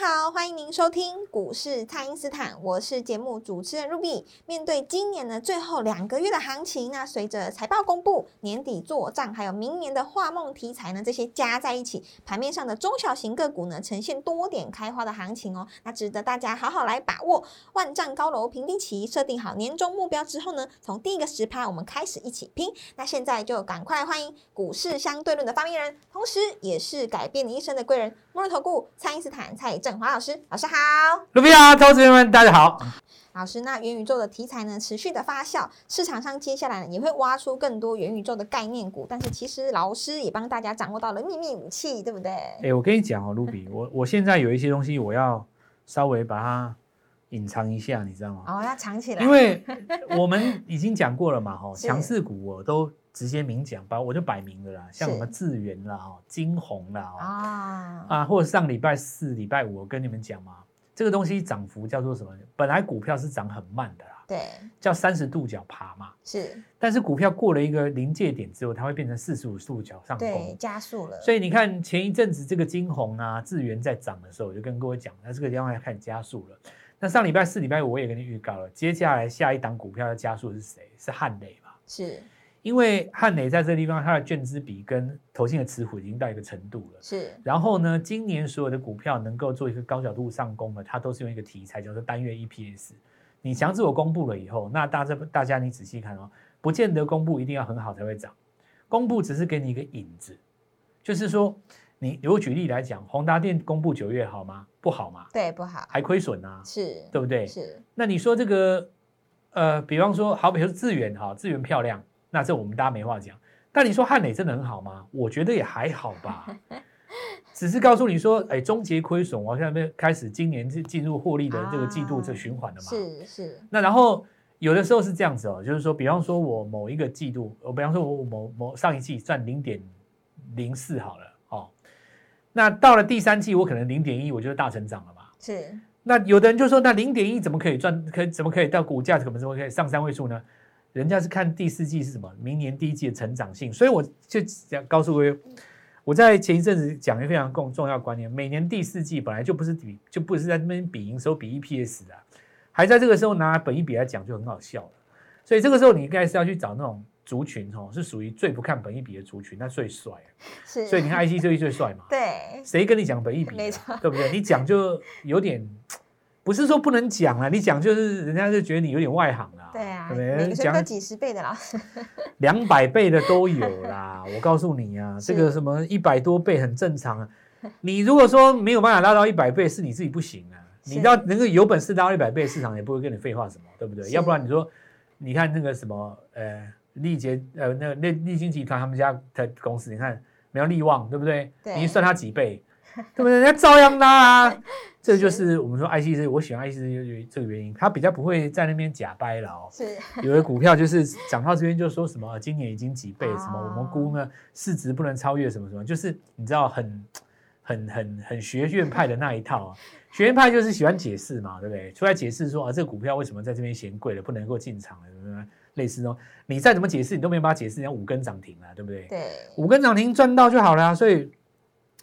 好，欢迎您收听股市蔡因斯坦，我是节目主持人 Ruby。面对今年的最后两个月的行情，那随着财报公布、年底做账，还有明年的画梦题材呢，这些加在一起，盘面上的中小型个股呢，呈现多点开花的行情哦，那值得大家好好来把握。万丈高楼平地起，设定好年终目标之后呢，从第一个十拍我们开始一起拼。那现在就赶快欢迎股市相对论的发明人，同时也是改变你一生的贵人——摩尔投顾蔡因斯坦蔡振华老师。老师好，卢比亚投资人们大家好。老师，那元宇宙的题材呢持续的发酵，市场上接下来呢也会挖出更多元宇宙的概念股，但是其实老师也帮大家掌握到了秘密武器，对不对？哎，我跟你讲哦，卢比，我我现在有一些东西我要稍微把它隐藏一下，你知道吗？哦，要藏起来，因为我们已经讲过了嘛，哈，强势股我都直接明讲，吧我就摆明了啦，像什么智源啦、哦金红啦，啊啊，或者上礼拜四、礼拜五我跟你们讲嘛。这个东西涨幅叫做什么？本来股票是涨很慢的啦，对，叫三十度角爬嘛，是。但是股票过了一个临界点之后，它会变成四十五度角上攻，对，加速了。所以你看前一阵子这个金红啊、智源在涨的时候，我就跟各位讲，那这个地方要开始加速了。那上礼拜四、礼拜五我也跟你预告了，接下来下一档股票要加速是谁？是汉磊嘛？是。因为汉磊在这个地方，它的券资比跟投信的持股已经到一个程度了。是。然后呢，今年所有的股票能够做一个高角度上攻的，它都是用一个题材叫做单月 EPS。你强制我公布了以后，那大家大家你仔细看哦，不见得公布一定要很好才会涨，公布只是给你一个引子，就是说你如果举例来讲，宏达电公布九月好吗？不好吗？对，不好，还亏损啊，是对不对？是。那你说这个呃，比方说，好比说资源哈，资源漂亮。那这我们大家没话讲，但你说汉磊真的很好吗？我觉得也还好吧，只是告诉你说，哎，终结亏损，我现在开始今年是进入获利的这个季度这循环了嘛？是是。那然后有的时候是这样子哦，就是说，比方说我某一个季度，我比方说我某某上一季赚零点零四好了，哦，那到了第三季我可能零点一，我就大成长了嘛？是。那有的人就说，那零点一怎么可以赚？可怎么可以到股价怎么怎么可以上三位数呢？人家是看第四季是什么，明年第一季的成长性，所以我就讲告诉各位，我在前一阵子讲一个非常重重要观念，每年第四季本来就不是比就不是在那边比营收比 EPS 的，还在这个时候拿本一比来讲就很好笑了。所以这个时候你应该是要去找那种族群哦，是属于最不看本一比的族群，那最帅。是，所以你看 IC 最最帅嘛？对。谁跟你讲本一比？没错，对不对？你讲就有点。不是说不能讲啊，你讲就是人家就觉得你有点外行啦。对啊，每个讲几十倍的老师，两百倍的都有啦。我告诉你啊，这个什么一百多倍很正常啊。你如果说没有办法拉到一百倍，是你自己不行啊。你要能够有本事拉到一百倍，市场也不会跟你废话什么，对不对？要不然你说，你看那个什么呃力捷呃那个那立新集团他们家的公司，你看没有力旺，对不对？你算它几倍？对不对？人家照样拉啊，这就是我们说 IC 我喜欢 IC 这个原因，它比较不会在那边假掰了哦。是，有的股票就是讲到这边就说什么今年已经几倍，什么我们估呢市值不能超越什么什么，就是你知道很很很很学院派的那一套啊。学院派就是喜欢解释嘛，对不对？出来解释说啊，这个股票为什么在这边嫌贵了，不能够进场了，什么类似哦。你再怎么解释，你都没有办法解释人家五根涨停了，对不对？对，五根涨停赚到就好了，所以。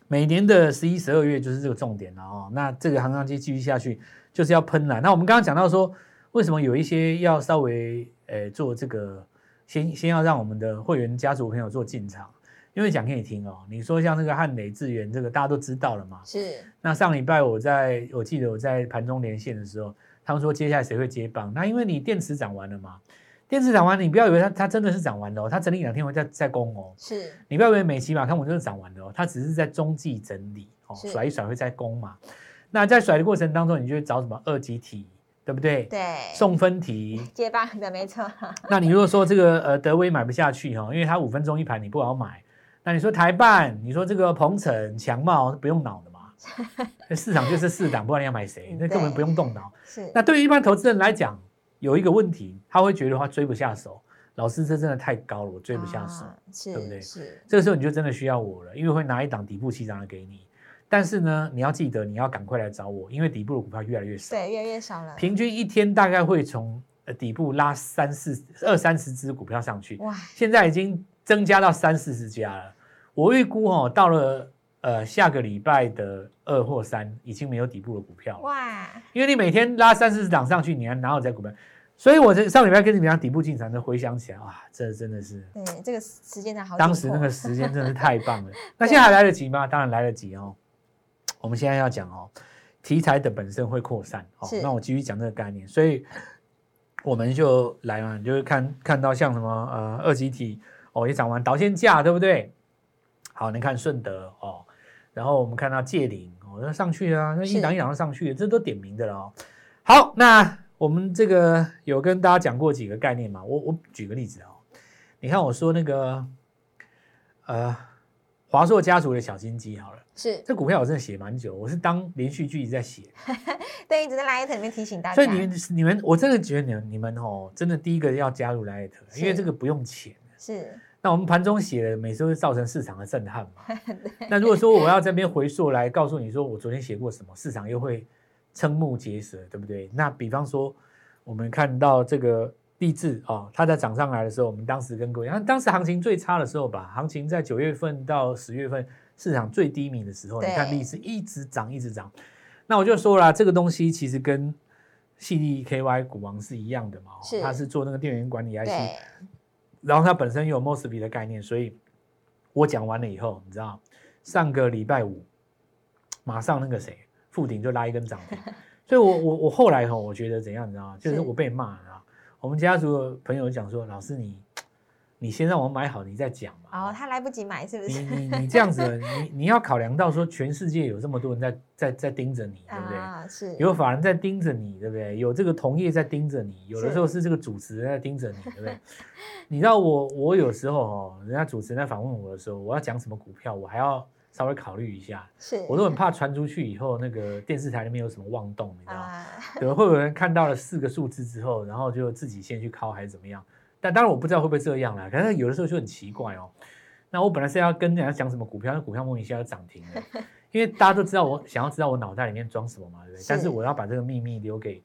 每年的十一、十二月就是这个重点了哦。那这个航商机继续下去就是要喷了。那我们刚刚讲到说，为什么有一些要稍微呃做这个，先先要让我们的会员家族朋友做进场，因为讲给你听哦。你说像这个汉磊智源这个大家都知道了嘛？是。那上礼拜我在我记得我在盘中连线的时候，他们说接下来谁会接棒？那因为你电池涨完了嘛。电池涨完，你不要以为它它真的是涨完的哦，它整理两天会再再攻哦。是，你不要以为美琪马看我就是涨完的哦，它只是在中继整理哦，甩一甩会再攻嘛。那在甩的过程当中，你就会找什么二级体，对不对？对，送分题接棒的没错。那你如果说这个呃德威买不下去哈，因为它五分钟一盘你不好买，那你说台办，你说这个鹏程强茂不用脑的嘛，市场就是四档，不然你要买谁？那根本不用动脑。是那对于一般投资人来讲，有一个问题，他会觉得他追不下手。老师，这真的太高了，我追不下手，啊是对不对是这个时候你就真的需要我了，因为会拿一档底部起涨的给你。但是呢，你要记得你要赶快来找我，因为底部的股票越来越少，对，越来越少了。平均一天大概会从呃底部拉三四二三十只股票上去，哇，现在已经增加到三四十家了。我预估哦，到了呃下个礼拜的二或三，已经没有底部的股票了，哇，因为你每天拉三四十档上去，你还哪有在股票？所以我这上礼拜跟你们讲底部进场的，回想起来，哇，这真的是对，这个时间才好。当时那个时间真的是太棒了。那现在还来得及吗？当然来得及哦。我们现在要讲哦，题材的本身会扩散哦。那我继续讲这个概念，所以我们就来嘛，你就是看看到像什么呃二级体哦也涨完导线价对不对？好，你看顺德哦，然后我们看到界岭哦，那上去啊，那一是档一档都上去了，这都点名的了哦。好，那我们这个有跟大家讲过几个概念嘛？我我举个例子哦，你看我说那个呃华硕家族的小金鸡好了，是这股票我真的写蛮久，我是当连续剧一直在写，对，一直在 Light 里面提醒大家。所以你们你们我真的觉得你们你们哦，真的第一个要加入 Light，因为这个不用钱。是那我们盘中写的，每次都会造成市场的震撼嘛。那如果说我要这边回溯来告诉你说，我昨天写过什么，市场又会瞠目结舌，对不对？那比方说，我们看到这个励志啊，它在涨上来的时候，我们当时跟各位，那，当时行情最差的时候吧，行情在九月份到十月份市场最低迷的时候，你看励志一直涨一直涨。那我就说了，这个东西其实跟细粒 KY 股王是一样的嘛，它是做那个电源管理 IC。对，然后它本身有 MOSFET 的概念，所以我讲完了以后，你知道，上个礼拜五，马上那个谁，富鼎就拉一根涨停，所以我我我后来哈，我觉得怎样，你知道吗？就是是。我被骂了，我们家族的朋友讲说，老师你你先让我买好，你再讲嘛。哦，他来不及买是不是？你你你 这样子，你你要考量到说，全世界有这么多人在在在盯着你，对不对？啊，是有法人在盯着你，对不对？有这个同业在盯着你，有的是时候是这个主持人在盯着你，对不对？你知道我我有时候哦，人家主持人在访问我的时候，我要讲什么股票，我还要稍微考虑一下，是，我都很怕传出去以后，那个电视台里面有什么妄动，你知道吗？啊，对，会有人看到了四个数字之后，然后就自己先去敲还是怎么样？但当然我不知道会不会这样啦，可是有的时候就很奇怪哦。那我本来是要跟人家讲什么股票，那股票莫名其妙就涨停了，因为大家都知道我想要知道我脑袋里面装什么嘛，对不对？是但是我要把这个秘密留给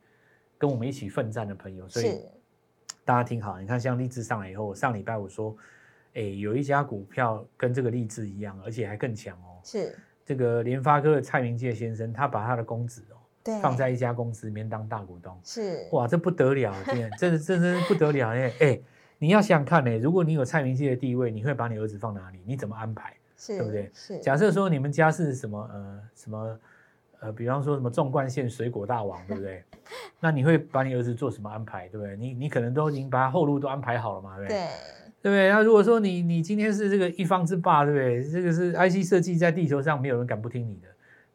跟我们一起奋战的朋友，所以大家听好，你看像励志上来以后，我上礼拜我说，哎，有一家股票跟这个励志一样，而且还更强哦。是，这个联发科的蔡明介先生，他把他的公子哦对，放在一家公司里面当大股东，是哇，这不得了，真的，这这真是不得了哎哎，你要想想看呢，如果你有蔡明介的地位，你会把你儿子放哪里？你怎么安排？是，对不对是，假设说你们家是什么呃什么呃，比方说什么纵贯线水果大王，对不对？那你会把你儿子做什么安排？对不对？你你可能都已经把他后路都安排好了嘛，对不对？对，对不对？那如果说你你今天是这个一方之霸，对不对？这个是 IC 设计在地球上没有人敢不听你的，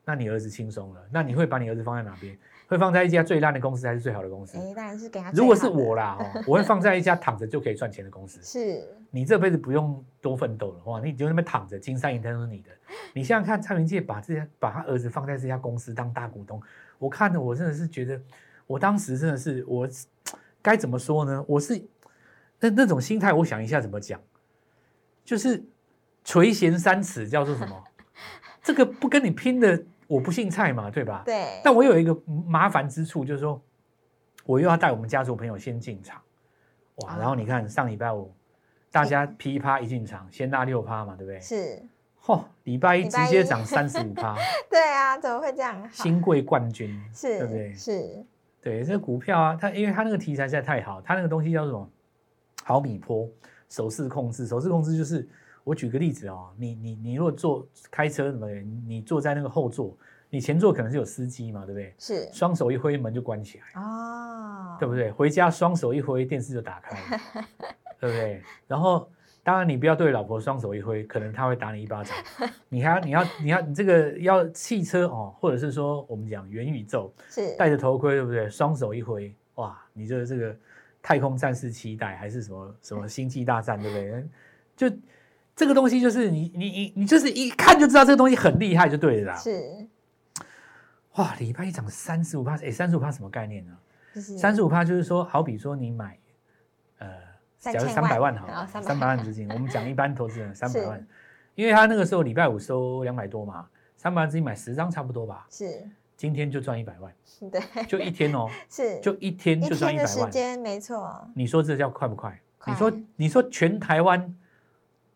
那你儿子轻松了。那你会把你儿子放在哪边？会放在一家最烂的公司还是最好的公司？哎，当然是给他。如果是我，啦，哦，我会放在一家躺着就可以赚钱的公司。是你这辈子不用多奋斗了，哇！你就那边躺着，金山银滩都是你的。你想想看，蔡明介把这家把他儿子放在这家公司当大股东，我看的我真的是觉得，我当时真的是我该怎么说呢？我是那那种心态，我想一下怎么讲，就是垂涎三尺叫做什么？这个不跟你拼的，我不姓蔡嘛，对吧？对，但我有一个麻烦之处，就是说，我又要带我们家族朋友先进场，哇！啊然后你看上礼拜五，大家噼啪一进场，先拉六趴嘛，对不对？是，嚯、礼拜一直接涨三十五趴，对啊，怎么会这样？新贵冠军，是，对不对？是，对，这个股票啊，它因为它那个题材实在太好，它那个东西叫什么？毫米波手势控制，手势控制就是我举个例子哦，你你你如果坐开车什么的，你坐在那个后座，你前座可能是有司机嘛，对不对？是，双手一挥，门就关起来。哦，对不对？回家双手一挥，电视就打开了，对不对？然后当然你不要对老婆双手一挥，可能她会打你一巴掌。你还要你要你要你这个要汽车哦，或者是说我们讲元宇宙，是，戴着头盔，对不对？双手一挥，哇，你就是这个太空战士期待还是什么什么 星际大战，对不对？就这个东西就是你你你你就是一看就知道这个东西很厉害就对了啦。是，哇，礼拜一涨三十五趴，哎，三十五趴什么概念呢？就是三十五趴就是说，好比说你买，呃，假如三百万万好了，三百万。资金，我们讲一般投资人 三百万，因为他那个时候礼拜五收两百多嘛，三百万资金买十张差不多吧，是，今天就赚一百万，对，就一天哦，是。就一天就赚一百万，时间，没错，你说这叫快不快？快。你说你说全台湾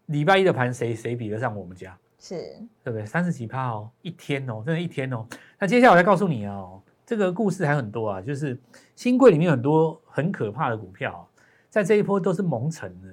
礼拜一的盘谁谁比得上我们家？是对不对？三十几趴哦，一天哦，真的一天哦。那接下来我再告诉你哦，这个故事还很多啊，就是新贵里面很多很可怕的股票啊、在这一波都是蒙尘的，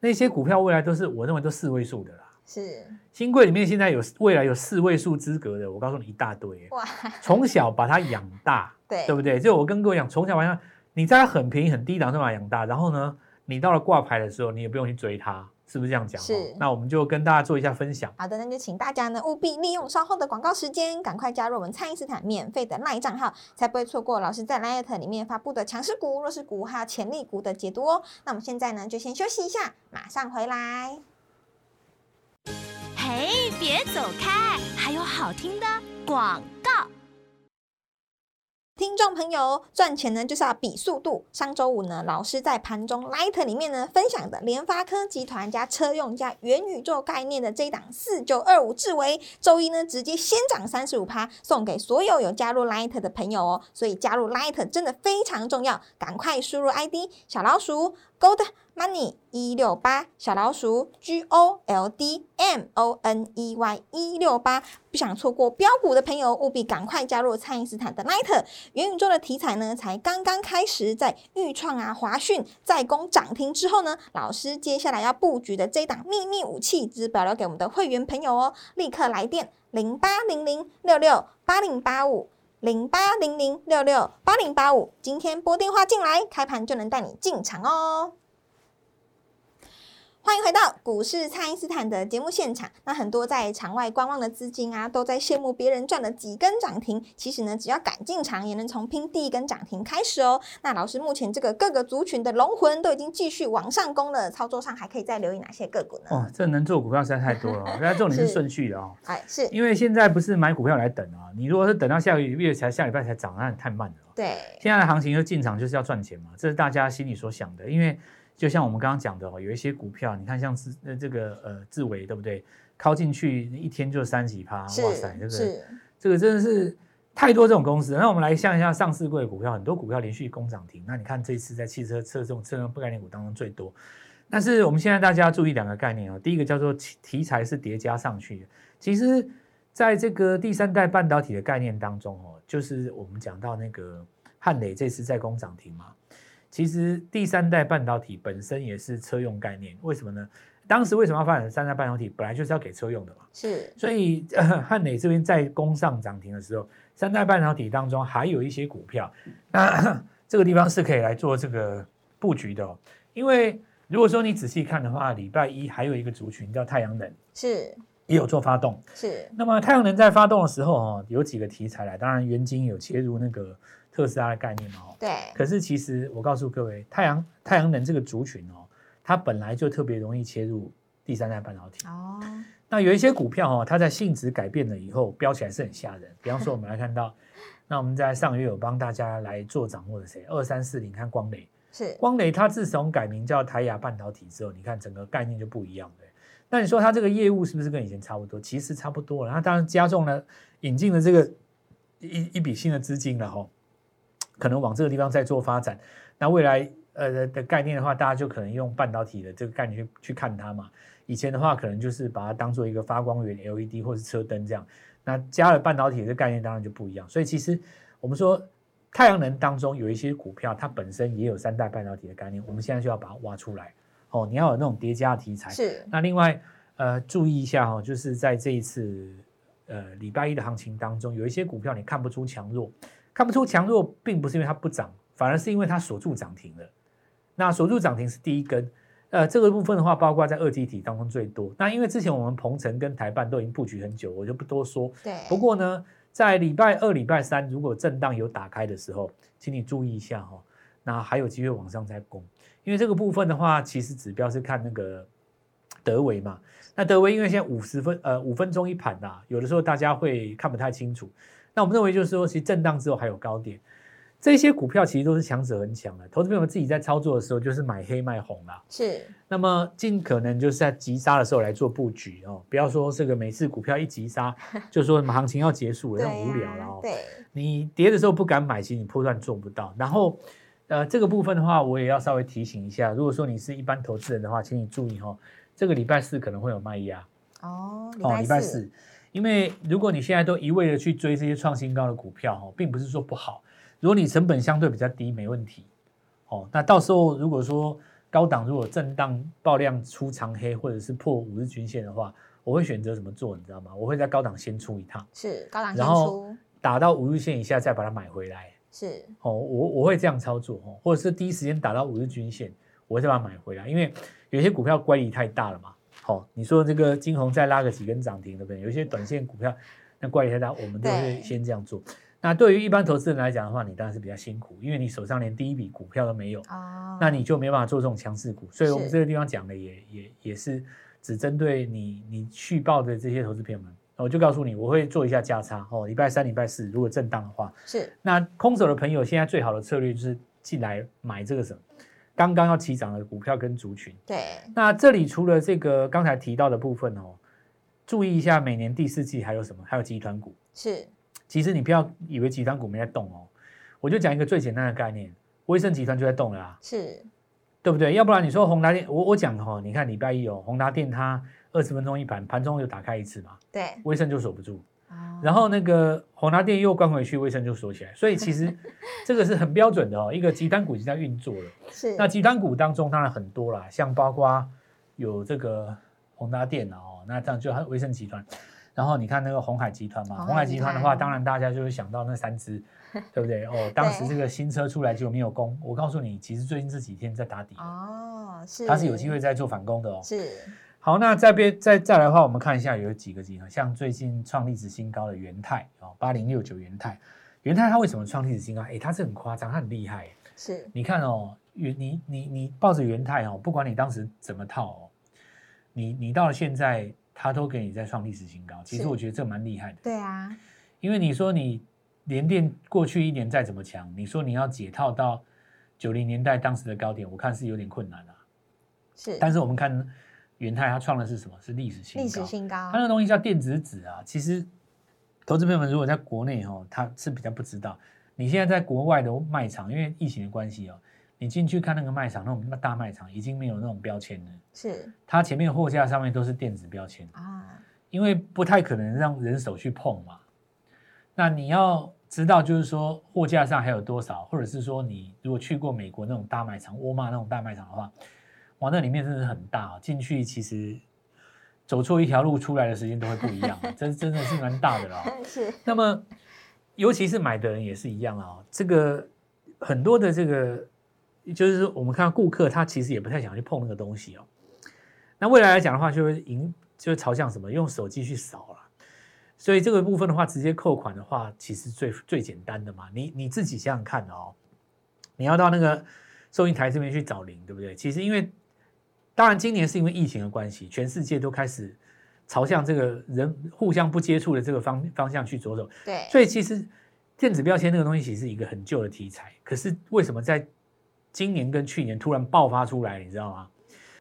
那些股票未来都是我认为都四位数的啦。是，新贵里面现在有未来有四位数资格的，我告诉你一大堆，哇，从小把它养大，对对不对？就我跟各位讲，从小把它，你在它很便宜很低档就把它养大，然后呢，你到了挂牌的时候，你也不用去追它，是不是这样讲？是哦那我们就跟大家做一下分享。好的，那就请大家呢务必利用稍后的广告时间，赶快加入我们蔡因斯坦免费的 LINE 账号，才不会错过老师在 Light 里面发布的强势股、弱势股还有潜力股的解读哦。那我们现在呢就先休息一下，马上回来。嘿，别走开，还有好听的广告。听众朋友，赚钱呢就是要比速度。上周五呢，老师在盘中 Light 里面呢分享的联发科集团加车用加元宇宙概念的这一档四九二五智维，周一呢直接先涨三十五趴，送给所有有加入 Light 的朋友哦。所以加入 Light 真的非常重要，赶快输入 ID 小老鼠 Gold Money 一六八小老鼠 G O L D M O N E Y 一六八，不想错过标股的朋友，务必赶快加入蔡因斯坦的 Light。元宇宙的题材呢，才刚刚开始，在预创啊、华讯在攻涨停之后呢，老师接下来要布局的这一档秘密武器，只保留给我们的会员朋友哦，立刻来电零八零零六六八零八五。零八零零六六八零八五，今天拨电话进来，开盘就能带你进场哦。欢迎回到股市，蔡因斯坦的节目现场。那很多在场外观望的资金啊，都在羡慕别人赚了几根涨停。其实呢，只要敢进场，也能从拼第一根涨停开始哦。那老师目前这个各个族群的龙魂都已经继续往上攻了，操作上还可以再留意哪些个股呢？哦，这能做股票实在太多了哦，那重点是是顺序的哦。哎，是因为现在不是买股票来等啊，你如果是等到下个月才下礼拜才涨，那太慢了哦。对，现在的行情就进场就是要赚钱嘛，这是大家心里所想的。因为就像我们刚刚讲的哦，有一些股票，你看像是呃这个呃智伟对不对？靠进去一天就三几趴，哇塞，这个是这个真的是太多这种公司。那我们来像一下上市贵的股票，很多股票连续攻涨停。那你看这一次在汽车车这种车用概念股当中最多。但是我们现在大家注意两个概念哦，第一个叫做题题材是叠加上去的。其实，在这个第三代半导体的概念当中哦，就是我们讲到那个汉磊这次在攻涨停嘛。其实第三代半导体本身也是车用概念，为什么呢？当时为什么要发展三代半导体？本来就是要给车用的嘛。是所以、呃、汉磊这边在攻上涨停的时候，三代半导体当中还有一些股票，那 这个地方是可以来做这个布局的、哦。因为如果说你仔细看的话，礼拜一还有一个族群叫太阳能，是也有做发动。是那么太阳能在发动的时候哦，有几个题材来，当然元晶有切入那个特斯拉的概念嘛哦。对，可是其实我告诉各位，太阳太阳能这个族群哦，它本来就特别容易切入第三代半导体。哦，那有一些股票哦，它在性质改变了以后，飙起来是很吓人。比方说，我们来看到，那我们在上个月有帮大家来做掌握的谁？二三四零，看光磊，是光磊它自从改名叫台亚半导体之后，你看整个概念就不一样的。那你说它这个业务是不是跟以前差不多？其实差不多了。它当然加重了引进了这个一一笔新的资金了哈、可能往这个地方再做发展。那未来呃的概念的话，大家就可能用半导体的这个概念去去看它嘛。以前的话，可能就是把它当做一个发光源 LED 或是车灯这样。那加了半导体的概念，当然就不一样。所以其实我们说太阳能当中有一些股票，它本身也有三代半导体的概念，我们现在就要把它挖出来。哦，你要有那种叠加题材。是那另外，呃，注意一下哈、哦，就是在这一次呃礼拜一的行情当中，有一些股票你看不出强弱，看不出强弱，并不是因为它不涨，反而是因为它锁住涨停了。那锁住涨停是第一根，呃，这个部分的话，包括在二级体当中最多。那因为之前我们鹏程跟台办都已经布局很久，我就不多说。对，不过呢，在礼拜二、礼拜三如果震荡有打开的时候，请你注意一下哈、哦，那还有机会往上再攻。因为这个部分的话，其实指标是看那个德维嘛。那德维因为现在五十分呃五分钟一盘呐、有的时候大家会看不太清楚。那我们认为就是说，其实震荡之后还有高点，这些股票其实都是强者很强的。投资朋友们自己在操作的时候，就是买黑卖红啦。是那么尽可能就是在急杀的时候来做布局哦，不要说这个每次股票一急杀 就说什么行情要结束了，对那无聊了哦。对，你跌的时候不敢买，其实你破断做不到。然后，呃，这个部分的话，我也要稍微提醒一下，如果说你是一般投资人的话，请你注意哦，这个礼拜四可能会有卖压哦，哦，礼拜四，因为如果你现在都一味的去追这些创新高的股票哦，并不是说不好，如果你成本相对比较低，没问题哦。那到时候如果说高档如果震荡爆量出长黑，或者是破五日均线的话，我会选择怎么做，你知道吗？我会在高档先出一趟。是高档先然后出，打到五日线以下再把它买回来。是哦，我我会这样操作哦，或者是第一时间打到五日均线，我会再把它买回来，因为有些股票乖离太大了嘛。好、你说这个金红再拉个几根涨停，对不对？有一些短线股票那乖离太大，我们都会先这样做。那对于一般投资人来讲的话，你当然是比较辛苦，因为你手上连第一笔股票都没有，哦，那你就没办法做这种强势股。所以我们这个地方讲的也也也是只针对你你续报的这些投资朋友们，我就告诉你，我会做一下价差哦。礼拜三、礼拜四如果震荡的话，是那空手的朋友现在最好的策略就是进来买这个什么刚刚要起涨的股票跟族群。对那这里除了这个刚才提到的部分哦，注意一下每年第四季还有什么？还有集团股。是其实你不要以为集团股没在动哦，我就讲一个最简单的概念，威盛集团就在动了啊，是对不对？要不然你说宏达电，我我讲哦，你看礼拜一哦，宏达电它二十分钟一盘，盘中有打开一次嘛，对，威盛就守不住。哦。然后那个宏达电又关回去，威盛就锁起来，所以其实 这个是很标准的哦，一个集团股已经在运作了。是。那集团股当中当然很多啦，像包括有这个宏达电啊哦，那这样就还有威盛集团，然后你看那个红海集团嘛，红海集团。的话，当然大家就会想到那三只，对不对？哦，当时这个新车出来就没有攻，我告诉你，其实最近这几天在打底，哦是。它是有机会在做反攻的哦。是好，那再边再再来的话，我们看一下有几个集团，像最近创历史新高的元泰哦，八零六九元泰，元泰它为什么创历史新高？哎，它是很夸张，它很厉害。是你看哦，元你你你抱着元泰哦，不管你当时怎么套哦，你你到了现在，它都给你在创历史新高。其实我觉得这蛮厉害的，对啊因为你说你联电过去一年再怎么强，你说你要解套到九零年代当时的高点，我看是有点困难啊。是但是我们看元泰，它创的是什么？是历史新高。历史新高它那个东西叫电子纸啊。其实，投资朋友们如果在国内哦，他是比较不知道。你现在在国外的卖场，因为疫情的关系哦，你进去看那个卖场，那种大卖场已经没有那种标签了，是它前面货架上面都是电子标签，啊因为不太可能让人手去碰嘛。那你要知道，就是说货架上还有多少，或者是说你如果去过美国那种大卖场、沃尔玛那种大卖场的话，哇，那里面真的是很大、哦，进去其实走错一条路出来的时间都会不一样、哦，这真的是蛮大的了、哦。是那么，尤其是买的人也是一样啊、哦，这个很多的这个，就是说我们看到顾客他其实也不太想去碰那个东西哦。那未来来讲的话，就会迎就会朝向什么？用手机去扫了。所以这个部分的话，直接扣款的话，其实最最简单的嘛。你你自己想想看哦，你要到那个收银台这边去找零，对不对？其实因为当然今年是因为疫情的关系，全世界都开始朝向这个人互相不接触的这个方方向去着手，对所以其实电子标签那个东西其实是一个很旧的题材，可是为什么在今年跟去年突然爆发出来，你知道吗？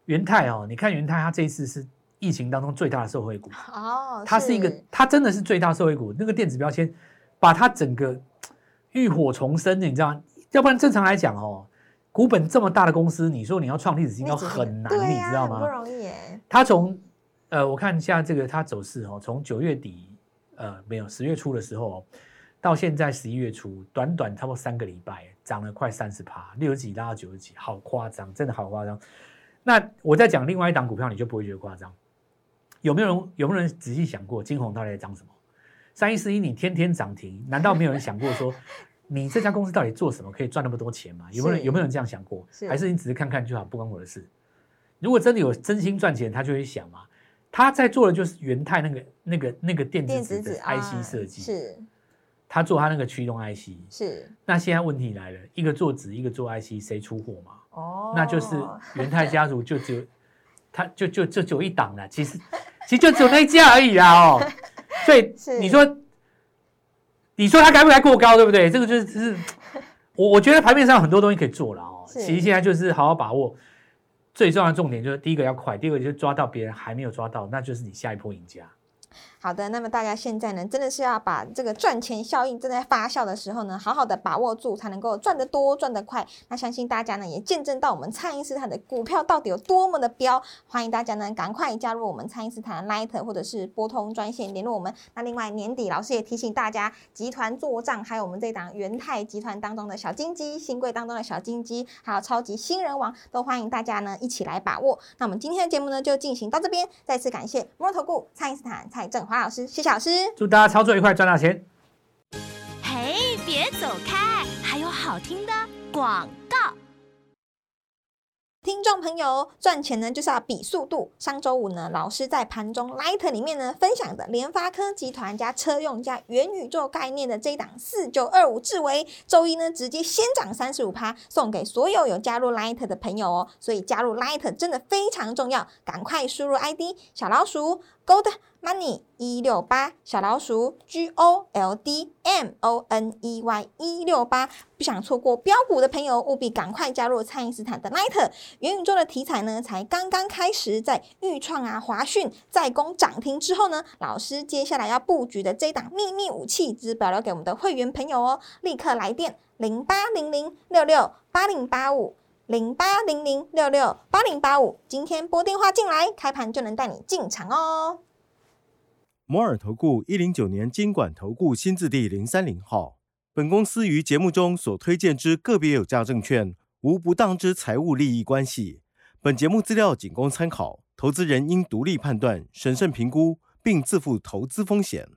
元泰哦，你看元泰它这一次是疫情当中最大的受惠股，哦它是一个，它真的是最大受惠股。那个电子标签把它整个 浴火重生，你知道吗？要不然正常来讲哦，股本这么大的公司，你说你要创历史新高很难，你知道吗？不容易耶，它从呃，我看一下这个它走势哦，从九月底呃没有十月初的时候、哦，到现在十一月初，短短差不多三个礼拜，涨了快三十趴，六十几拉到九十几，好夸张，真的好夸张。那我在讲另外一档股票，你就不会觉得夸张。有没有人有没有人仔细想过金红到底在涨什么？三一四一你天天涨停，难道没有人想过说，你这家公司到底做什么可以赚那么多钱吗？有没有有没有人这样想过？是还是你只是看看就好，不关我的事？如果真的有真心赚钱，他就会想嘛。他在做的就是元泰那个那个那个电电子纸的 IC 设计，是他做他那个驱动 IC。是那现在问题来了，一个做纸，一个做 IC，谁出货嘛？哦，那就是元泰家族就只有，他就就就只有一档了。其实其实就只有那一家而已啦哦。所以你说你说它该不该过高，对不对？这个就是是，我我觉得盘面上很多东西可以做了哦。其实现在就是好好把握，最重要的重点就是第一个要快，第二个就是抓到别人还没有抓到，那就是你下一波赢家。好的，那么大家现在呢，真的是要把这个赚钱效应正在发酵的时候呢，好好的把握住，才能够赚得多、赚得快。那相信大家呢，也见证到我们蔡因斯坦的股票到底有多么的飙。欢迎大家呢，赶快加入我们蔡因斯坦 Light 或者是拨通专线联络我们。那另外年底老师也提醒大家，集团做账，还有我们这档元泰集团当中的小金鸡、新贵当中的小金鸡，还有超级新人王，都欢迎大家呢一起来把握。那我们今天的节目呢就进行到这边，再次感谢摩尔投顾蔡因斯坦蔡振华老师，谢谢老师。祝大家操作愉快，赚大钱。嘿，别走开，还有好听的广告。听众朋友，赚钱呢就是要比速度。上周五呢，老师在盘中 Light 里面呢分享的联发科集团加车用加元宇宙概念的这一档四九二五智维，周一呢直接先涨三十五趴，送给所有有加入 Light 的朋友哦。所以加入 Light 真的非常重要，赶快输入 ID 小老鼠 Gold Money 一六八小老鼠 G O L D M O N E Y 一六八，不想错过标股的朋友，务必赶快加入蔡因斯坦的 Light。元宇宙的题材呢，才刚刚开始，在豫创啊、华讯在攻涨停之后呢，老师接下来要布局的这档秘密武器，只保留给我们的会员朋友哦，立刻来电零八零零六六八零八五零八零零六六八零八五，今天拨电话进来，开盘就能带你进场哦。摩尔投顾一零九年监管投顾新字第零三零号。本公司于节目中所推荐之个别有价证券，无不当之财务利益关系。本节目资料仅供参考，投资人应独立判断、审慎评估，并自负投资风险。